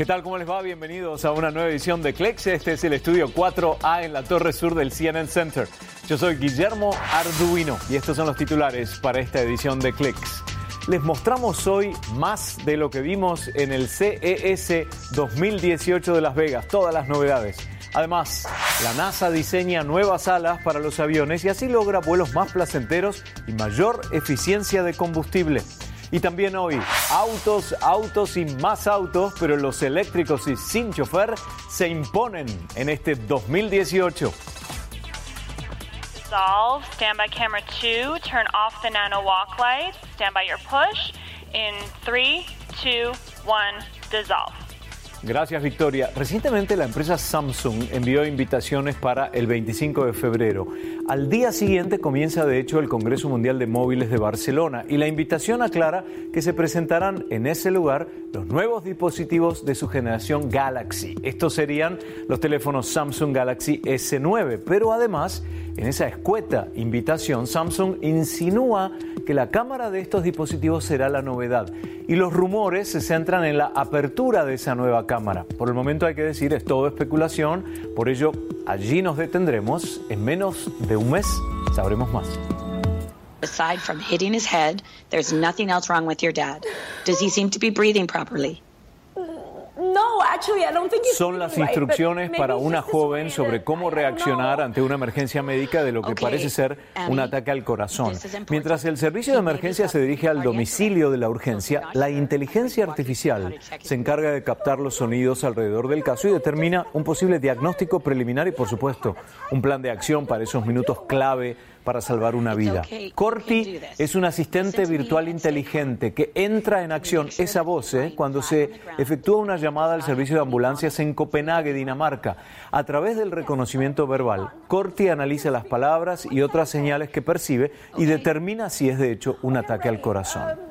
¿Qué tal? ¿Cómo les va? Bienvenidos a una nueva edición de Clex. Este es el estudio 4A en la torre sur del CNN Center. Yo soy Guillermo Arduino y estos son los titulares para esta edición de Clex. Les mostramos hoy más de lo que vimos en el CES 2018 de Las Vegas, todas las novedades. Además, la NASA diseña nuevas alas para los aviones y así logra vuelos más placenteros y mayor eficiencia de combustible. Y también hoy, autos, autos y más autos, pero los eléctricos y sin chofer se imponen en este 2018. Dissolve, stand by camera two, turn off the nano walk lights, stand by your push. In three, two, one, dissolve. Gracias, Victoria. Recientemente la empresa Samsung envió invitaciones para el 25 de febrero. Al día siguiente comienza, de hecho, el Congreso Mundial de Móviles de Barcelona y la invitación aclara que se presentarán en ese lugar los nuevos dispositivos de su generación Galaxy. Estos serían los teléfonos Samsung Galaxy S9, pero además, en esa escueta invitación, Samsung insinúa que la cámara de estos dispositivos será la novedad y los rumores se centran en la apertura de esa nueva cámara. Por el momento hay que decir, es todo especulación, por ello allí nos detendremos. En menos de un mes sabremos más. Son las instrucciones para una joven sobre cómo reaccionar ante una emergencia médica de lo que parece ser un ataque al corazón. Mientras el servicio de emergencia se dirige al domicilio de la urgencia, la inteligencia artificial se encarga de captar los sonidos alrededor del caso y determina un posible diagnóstico preliminar y, por supuesto, un plan de acción para esos minutos clave para salvar una vida. Corti es un asistente virtual inteligente que entra en acción, esa voz, ¿eh? cuando se efectúa una llamada al servicio de ambulancias en Copenhague, Dinamarca. A través del reconocimiento verbal, Corti analiza las palabras y otras señales que percibe y determina si es de hecho un ataque al corazón.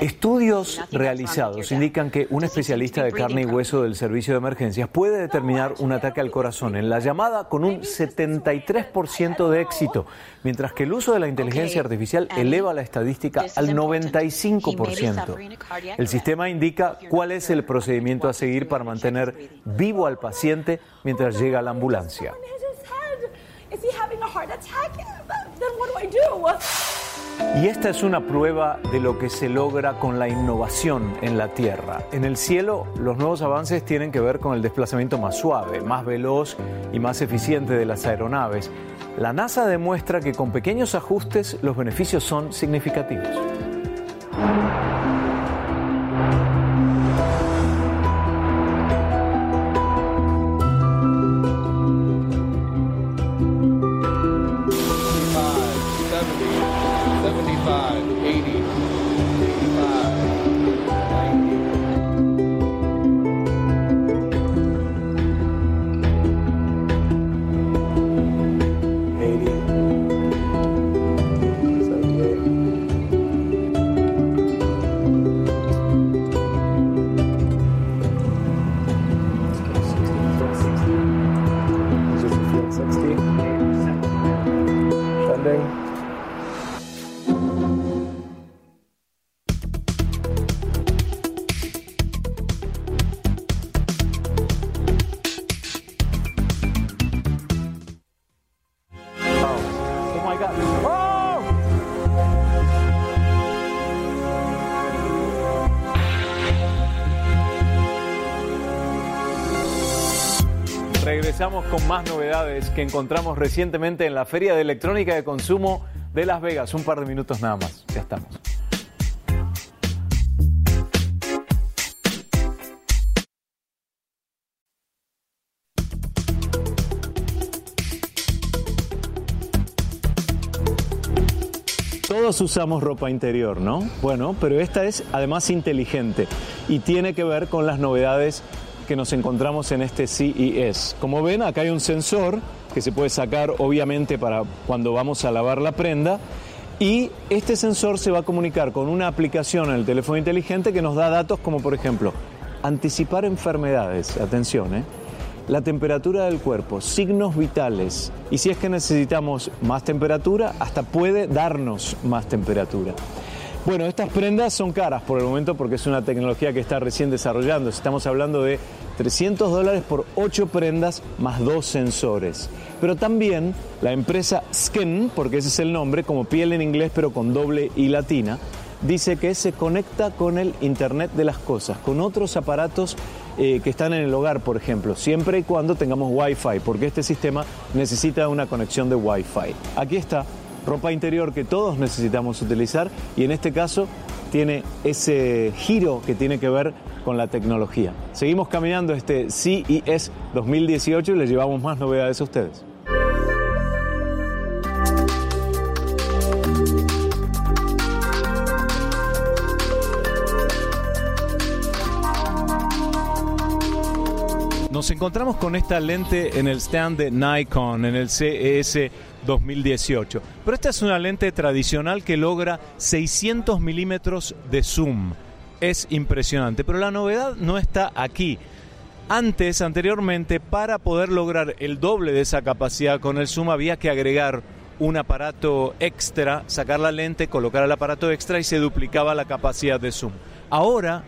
Estudios realizados indican que un especialista de carne y hueso del servicio de emergencias puede determinar un ataque al corazón en la llamada con un 73% de éxito, mientras que el uso de la inteligencia artificial eleva la estadística al 95%. El sistema indica cuál es el procedimiento a seguir para mantener vivo al paciente mientras llega a la ambulancia. Y esta es una prueba de lo que se logra con la innovación en la Tierra. En el cielo, los nuevos avances tienen que ver con el desplazamiento más suave, más veloz y más eficiente de las aeronaves. La NASA demuestra que con pequeños ajustes los beneficios son significativos. Regresamos con más novedades que encontramos recientemente en la Feria de Electrónica de Consumo de Las Vegas. Un par de minutos nada más. Ya estamos. Todos usamos ropa interior, ¿no? Bueno, pero esta es además inteligente y tiene que ver con las novedades que nos encontramos en este CES. Como ven, acá hay un sensor que se puede sacar obviamente para cuando vamos a lavar la prenda y este sensor se va a comunicar con una aplicación en el teléfono inteligente que nos da datos como por ejemplo anticipar enfermedades, atención, ¿eh? la temperatura del cuerpo, signos vitales y si es que necesitamos más temperatura, hasta puede darnos más temperatura. Bueno, estas prendas son caras por el momento porque es una tecnología que está recién desarrollando. Estamos hablando de 300 dólares por 8 prendas más 2 sensores. Pero también la empresa Skin, porque ese es el nombre, como piel en inglés pero con doble y latina, dice que se conecta con el Internet de las Cosas, con otros aparatos eh, que están en el hogar, por ejemplo, siempre y cuando tengamos Wi-Fi, porque este sistema necesita una conexión de Wi-Fi. Aquí está ropa interior que todos necesitamos utilizar y en este caso tiene ese giro que tiene que ver con la tecnología. Seguimos caminando este CES 2018 y les llevamos más novedades a ustedes. Nos encontramos con esta lente en el stand de Nikon, en el CES 2018. Pero esta es una lente tradicional que logra 600 milímetros de zoom. Es impresionante, pero la novedad no está aquí. Antes, anteriormente, para poder lograr el doble de esa capacidad con el zoom había que agregar un aparato extra, sacar la lente, colocar el aparato extra y se duplicaba la capacidad de zoom. Ahora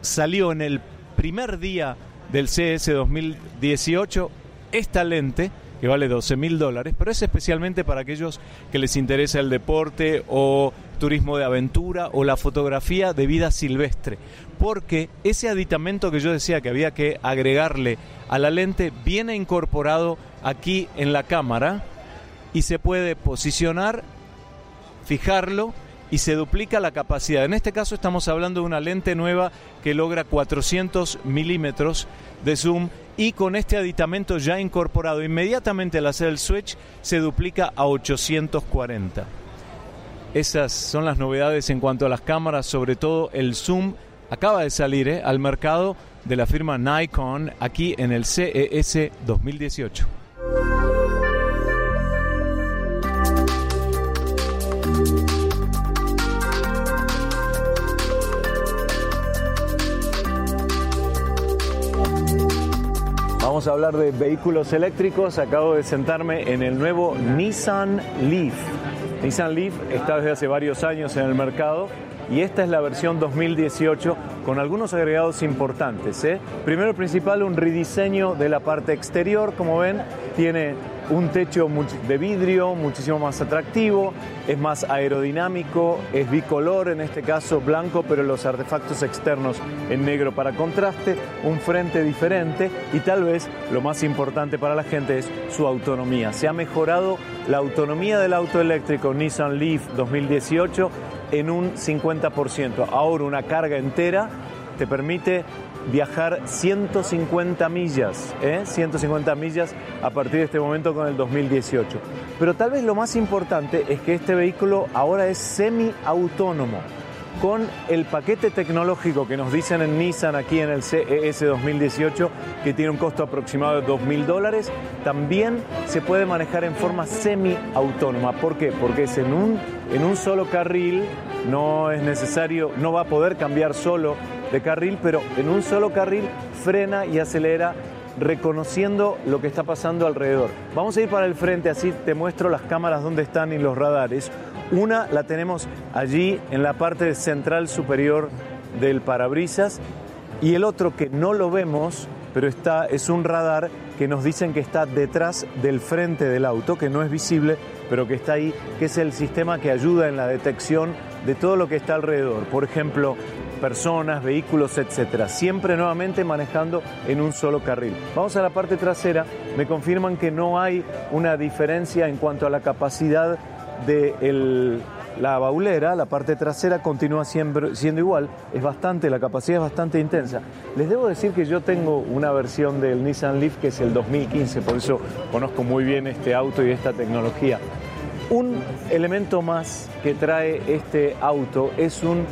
salió en el primer día del CS 2018 esta lente que vale 12 mil dólares, pero es especialmente para aquellos que les interesa el deporte o turismo de aventura o la fotografía de vida silvestre, porque ese aditamento que yo decía que había que agregarle a la lente viene incorporado aquí en la cámara y se puede posicionar, fijarlo y se duplica la capacidad. En este caso estamos hablando de una lente nueva que logra 400 milímetros de zoom y con este aditamento ya incorporado inmediatamente al hacer el switch se duplica a 840. Esas son las novedades en cuanto a las cámaras, sobre todo el zoom acaba de salir ¿eh? al mercado de la firma Nikon aquí en el CES 2018. Vamos a hablar de vehículos eléctricos. Acabo de sentarme en el nuevo Nissan Leaf. Nissan Leaf está desde hace varios años en el mercado y esta es la versión 2018 con algunos agregados importantes. ¿eh? Primero principal, un rediseño de la parte exterior, como ven, tiene un techo de vidrio muchísimo más atractivo, es más aerodinámico, es bicolor, en este caso blanco, pero los artefactos externos en negro para contraste, un frente diferente y tal vez lo más importante para la gente es su autonomía. Se ha mejorado la autonomía del auto eléctrico Nissan Leaf 2018 en un 50%. Ahora una carga entera te permite viajar 150 millas, ¿eh? 150 millas a partir de este momento con el 2018. Pero tal vez lo más importante es que este vehículo ahora es semi-autónomo. Con el paquete tecnológico que nos dicen en Nissan aquí en el CES 2018, que tiene un costo aproximado de 2.000 dólares, también se puede manejar en forma semi-autónoma. ¿Por qué? Porque es en un, en un solo carril, no es necesario, no va a poder cambiar solo de carril, pero en un solo carril frena y acelera reconociendo lo que está pasando alrededor. Vamos a ir para el frente, así te muestro las cámaras donde están y los radares. Una la tenemos allí en la parte central superior del parabrisas y el otro que no lo vemos, pero está es un radar que nos dicen que está detrás del frente del auto, que no es visible, pero que está ahí, que es el sistema que ayuda en la detección de todo lo que está alrededor. Por ejemplo, personas, vehículos, etcétera. Siempre nuevamente manejando en un solo carril. Vamos a la parte trasera. Me confirman que no hay una diferencia en cuanto a la capacidad de la baulera, la parte trasera continúa siendo, siendo, igual, es bastante, la capacidad es bastante intensa. Les debo decir que yo tengo una versión del Nissan Leaf que es el 2015, por eso conozco muy bien este auto y esta tecnología. Un elemento más que trae este auto es un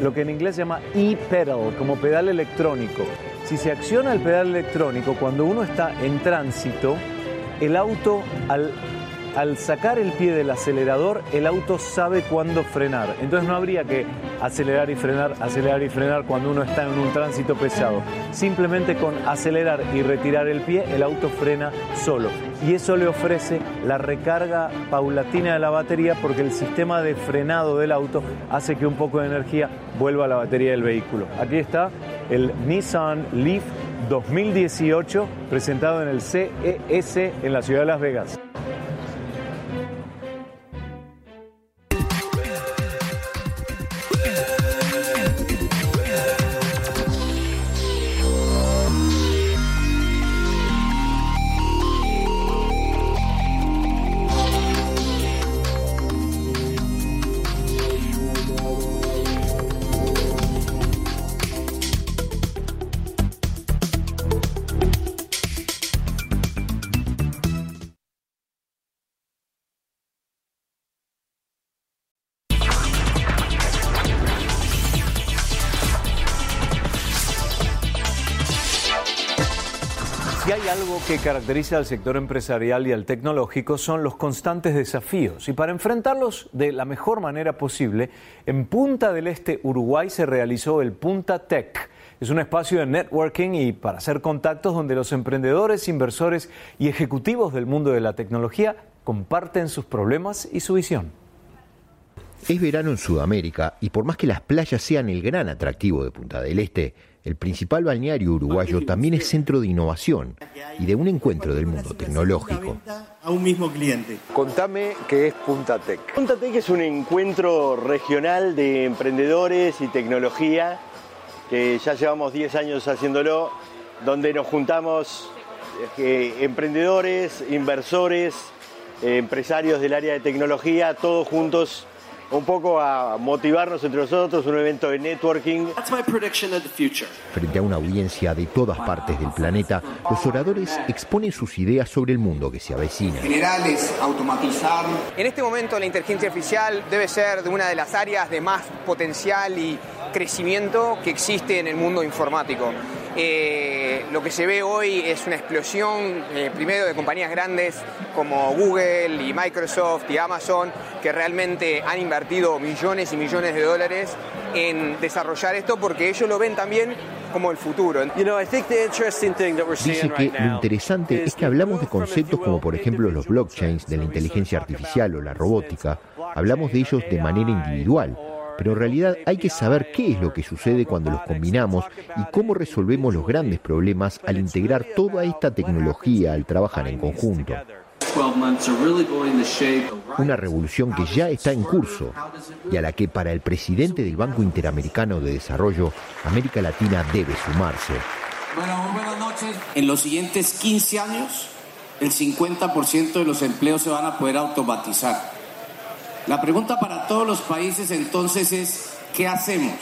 lo que en inglés se llama e-pedal, como pedal electrónico. Si se acciona el pedal electrónico, cuando uno está en tránsito, el auto al al sacar el pie del acelerador, el auto sabe cuándo frenar. Entonces no habría que acelerar y frenar, acelerar y frenar cuando uno está en un tránsito pesado. Simplemente con acelerar y retirar el pie, el auto frena solo. Y eso le ofrece la recarga paulatina de la batería porque el sistema de frenado del auto hace que un poco de energía vuelva a la batería del vehículo. Aquí está el Nissan Leaf 2018 presentado en el CES en la ciudad de Las Vegas. Que caracteriza al sector empresarial y al tecnológico son los constantes desafíos. Y para enfrentarlos de la mejor manera posible, en Punta del Este, Uruguay, se realizó el Punta Tech. Es un espacio de networking y para hacer contactos donde los emprendedores, inversores y ejecutivos del mundo de la tecnología comparten sus problemas y su visión. Es verano en Sudamérica y por más que las playas sean el gran atractivo de Punta del Este, el principal balneario uruguayo también es centro de innovación y de un encuentro del mundo tecnológico. A un mismo cliente. Contame qué es Punta Tech. Punta Tech es un encuentro regional de emprendedores y tecnología que ya llevamos 10 años haciéndolo, donde nos juntamos eh, emprendedores, inversores, eh, empresarios del área de tecnología, todos juntos un poco a motivarnos entre nosotros, un evento de networking. Frente a una audiencia de todas partes del planeta, los oradores exponen sus ideas sobre el mundo que se avecina. Generales, automatizar. En este momento la inteligencia artificial debe ser de una de las áreas de más potencial y crecimiento que existe en el mundo informático. Eh, lo que se ve hoy es una explosión, eh, primero de compañías grandes como Google y Microsoft y Amazon, que realmente han invertido millones y millones de dólares en desarrollar esto porque ellos lo ven también como el futuro. Dice que lo interesante es que hablamos de conceptos como por ejemplo los blockchains, de la inteligencia artificial o la robótica, hablamos de ellos de manera individual pero en realidad hay que saber qué es lo que sucede cuando los combinamos y cómo resolvemos los grandes problemas al integrar toda esta tecnología al trabajar en conjunto. Una revolución que ya está en curso y a la que para el presidente del Banco Interamericano de Desarrollo, América Latina debe sumarse. Bueno, buenas noches. En los siguientes 15 años, el 50% de los empleos se van a poder automatizar. La pregunta para todos los países entonces es, ¿qué hacemos?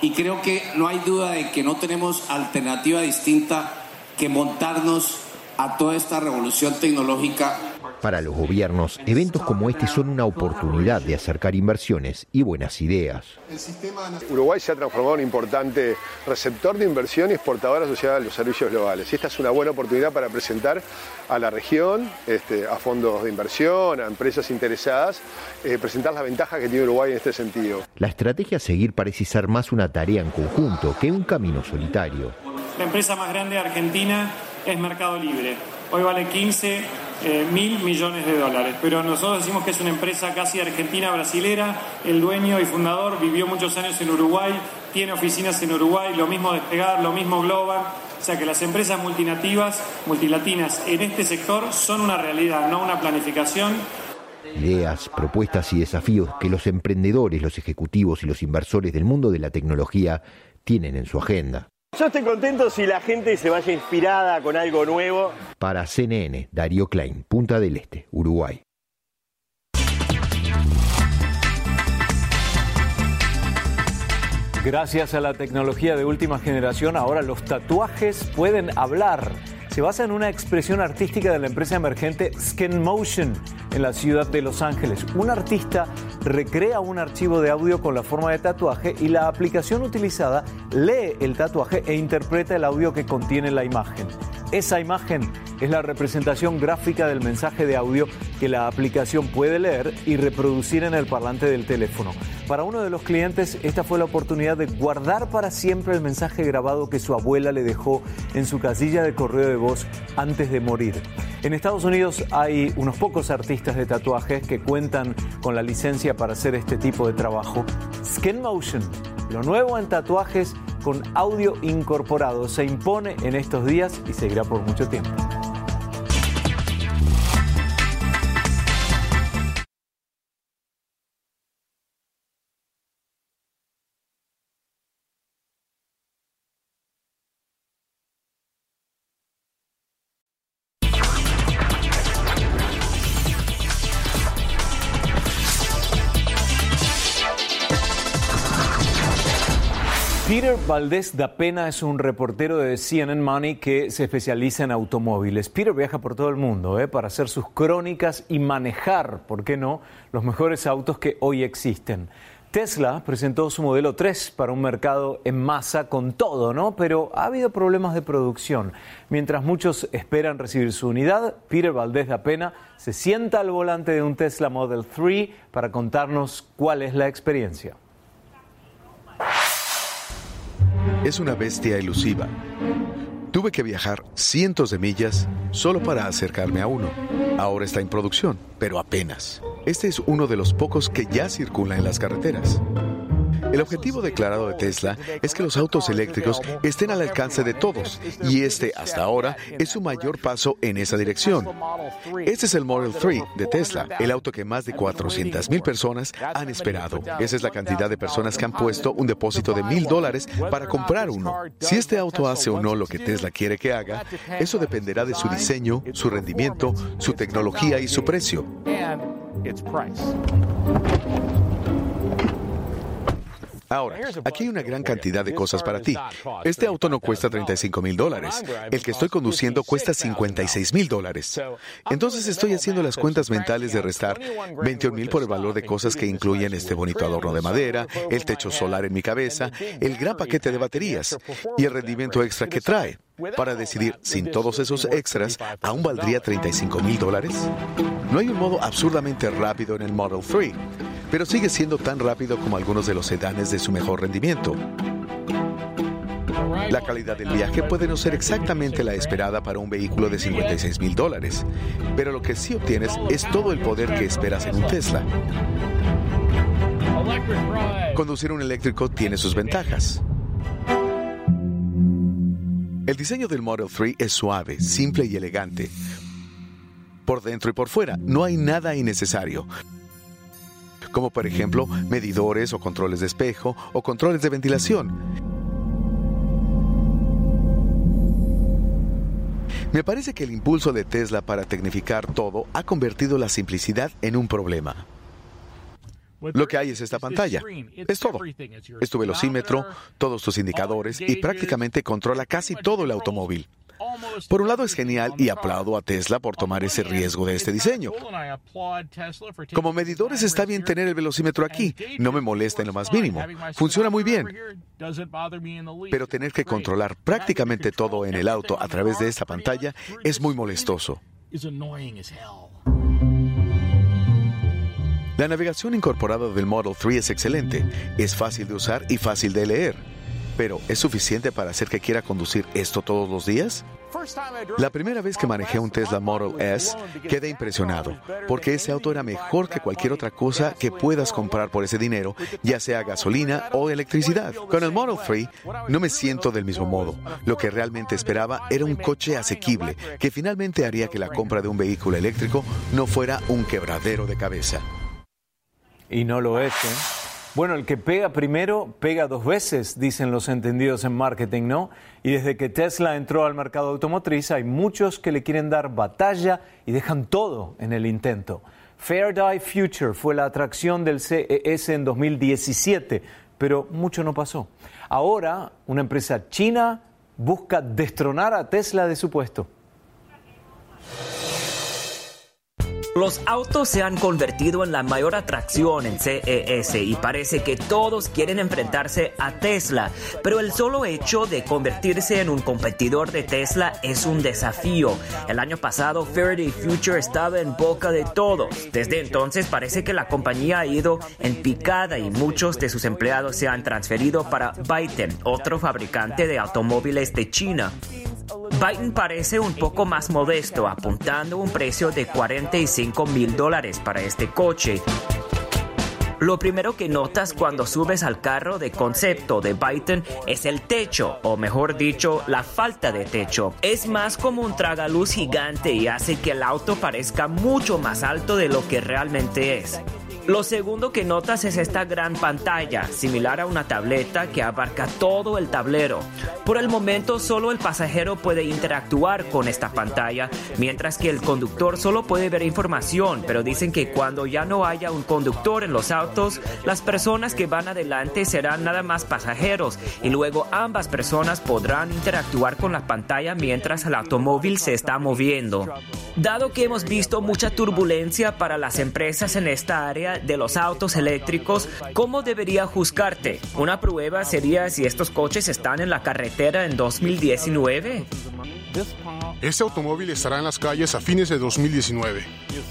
Y creo que no hay duda de que no tenemos alternativa distinta que montarnos a toda esta revolución tecnológica para los gobiernos, eventos como este son una oportunidad de acercar inversiones y buenas ideas. Uruguay se ha transformado en un importante receptor de inversión y exportador asociado a los servicios globales. Y esta es una buena oportunidad para presentar a la región, este, a fondos de inversión, a empresas interesadas, eh, presentar las ventajas que tiene Uruguay en este sentido. La estrategia a seguir parece ser más una tarea en conjunto que un camino solitario. La empresa más grande de Argentina es Mercado Libre. Hoy vale 15 eh, mil millones de dólares. Pero nosotros decimos que es una empresa casi argentina brasilera. El dueño y fundador vivió muchos años en Uruguay, tiene oficinas en Uruguay, lo mismo Despegar, lo mismo Global. O sea que las empresas multinativas, multilatinas en este sector son una realidad, no una planificación. Ideas, propuestas y desafíos que los emprendedores, los ejecutivos y los inversores del mundo de la tecnología tienen en su agenda. Yo estoy contento si la gente se vaya inspirada con algo nuevo. Para CNN, Darío Klein, Punta del Este, Uruguay. Gracias a la tecnología de última generación, ahora los tatuajes pueden hablar se basa en una expresión artística de la empresa emergente Skin Motion en la ciudad de Los Ángeles. Un artista recrea un archivo de audio con la forma de tatuaje y la aplicación utilizada lee el tatuaje e interpreta el audio que contiene la imagen. Esa imagen es la representación gráfica del mensaje de audio que la aplicación puede leer y reproducir en el parlante del teléfono. Para uno de los clientes, esta fue la oportunidad de guardar para siempre el mensaje grabado que su abuela le dejó en su casilla de correo de voz antes de morir. En Estados Unidos hay unos pocos artistas de tatuajes que cuentan con la licencia para hacer este tipo de trabajo. Skin Motion, lo nuevo en tatuajes con audio incorporado, se impone en estos días y seguirá por mucho tiempo. Peter Valdés da Pena es un reportero de CNN Money que se especializa en automóviles. Peter viaja por todo el mundo ¿eh? para hacer sus crónicas y manejar, ¿por qué no?, los mejores autos que hoy existen. Tesla presentó su modelo 3 para un mercado en masa con todo, ¿no? Pero ha habido problemas de producción. Mientras muchos esperan recibir su unidad, Peter Valdés da Pena se sienta al volante de un Tesla Model 3 para contarnos cuál es la experiencia. Es una bestia elusiva. Tuve que viajar cientos de millas solo para acercarme a uno. Ahora está en producción, pero apenas. Este es uno de los pocos que ya circula en las carreteras. El objetivo declarado de Tesla es que los autos eléctricos estén al alcance de todos y este hasta ahora es su mayor paso en esa dirección. Este es el Model 3 de Tesla, el auto que más de 400.000 personas han esperado. Esa es la cantidad de personas que han puesto un depósito de mil dólares para comprar uno. Si este auto hace o no lo que Tesla quiere que haga, eso dependerá de su diseño, su rendimiento, su tecnología y su precio. Ahora, aquí hay una gran cantidad de cosas para ti. Este auto no cuesta 35 mil dólares. El que estoy conduciendo cuesta 56 mil dólares. Entonces estoy haciendo las cuentas mentales de restar 21 mil por el valor de cosas que incluyen este bonito adorno de madera, el techo solar en mi cabeza, el gran paquete de baterías y el rendimiento extra que trae. Para decidir, sin todos esos extras, ¿aún valdría 35 mil dólares? No hay un modo absurdamente rápido en el Model 3 pero sigue siendo tan rápido como algunos de los sedanes de su mejor rendimiento. La calidad del viaje puede no ser exactamente la esperada para un vehículo de 56 mil dólares, pero lo que sí obtienes es todo el poder que esperas en un Tesla. Conducir un eléctrico tiene sus ventajas. El diseño del Model 3 es suave, simple y elegante. Por dentro y por fuera, no hay nada innecesario como por ejemplo medidores o controles de espejo o controles de ventilación. Me parece que el impulso de Tesla para tecnificar todo ha convertido la simplicidad en un problema. Lo que hay es esta pantalla. Es todo. Es tu velocímetro, todos tus indicadores y prácticamente controla casi todo el automóvil. Por un lado es genial y aplaudo a Tesla por tomar ese riesgo de este diseño. Como medidores está bien tener el velocímetro aquí, no me molesta en lo más mínimo, funciona muy bien. Pero tener que controlar prácticamente todo en el auto a través de esta pantalla es muy molestoso. La navegación incorporada del Model 3 es excelente, es fácil de usar y fácil de leer. Pero, ¿es suficiente para hacer que quiera conducir esto todos los días? La primera vez que manejé un Tesla Model S, quedé impresionado, porque ese auto era mejor que cualquier otra cosa que puedas comprar por ese dinero, ya sea gasolina o electricidad. Con el Model 3 no me siento del mismo modo. Lo que realmente esperaba era un coche asequible, que finalmente haría que la compra de un vehículo eléctrico no fuera un quebradero de cabeza. Y no lo es, ¿eh? Bueno, el que pega primero, pega dos veces, dicen los entendidos en marketing, ¿no? Y desde que Tesla entró al mercado automotriz, hay muchos que le quieren dar batalla y dejan todo en el intento. Fair Future fue la atracción del CES en 2017, pero mucho no pasó. Ahora, una empresa china busca destronar a Tesla de su puesto. Los autos se han convertido en la mayor atracción en CES y parece que todos quieren enfrentarse a Tesla, pero el solo hecho de convertirse en un competidor de Tesla es un desafío. El año pasado Faraday Future estaba en boca de todos. Desde entonces parece que la compañía ha ido en picada y muchos de sus empleados se han transferido para Byton, otro fabricante de automóviles de China. Biden parece un poco más modesto, apuntando un precio de 45 mil dólares para este coche. Lo primero que notas cuando subes al carro de concepto de Byton es el techo, o mejor dicho, la falta de techo. Es más como un tragaluz gigante y hace que el auto parezca mucho más alto de lo que realmente es. Lo segundo que notas es esta gran pantalla, similar a una tableta que abarca todo el tablero. Por el momento solo el pasajero puede interactuar con esta pantalla, mientras que el conductor solo puede ver información, pero dicen que cuando ya no haya un conductor en los autos, las personas que van adelante serán nada más pasajeros y luego ambas personas podrán interactuar con la pantalla mientras el automóvil se está moviendo. Dado que hemos visto mucha turbulencia para las empresas en esta área de los autos eléctricos, ¿cómo debería juzgarte? Una prueba sería si estos coches están en la carretera en 2019. Este automóvil estará en las calles a fines de 2019.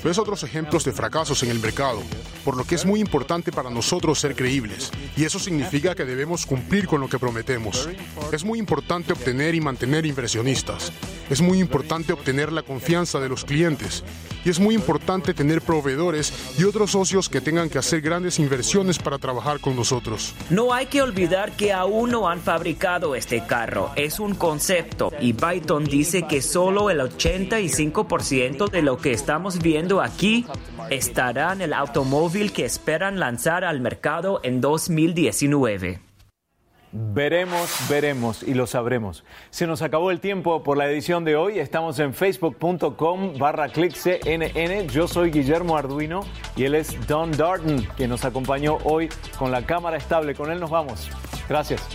Ves otros ejemplos de fracasos en el mercado, por lo que es muy importante para nosotros ser creíbles, y eso significa que debemos cumplir con lo que prometemos. Es muy importante obtener y mantener inversionistas. Es muy importante obtener la confianza de los clientes y es muy importante tener proveedores y otros socios que tengan que hacer grandes inversiones para trabajar con nosotros. No hay que olvidar que aún no han fabricado este carro, es un concepto y Byton dice que solo el 85% de lo que estamos viendo aquí estará en el automóvil que esperan lanzar al mercado en 2019. Veremos, veremos y lo sabremos. Se nos acabó el tiempo por la edición de hoy. Estamos en facebook.com barra. Yo soy Guillermo Arduino y él es Don Darton, quien nos acompañó hoy con la cámara estable. Con él nos vamos. Gracias.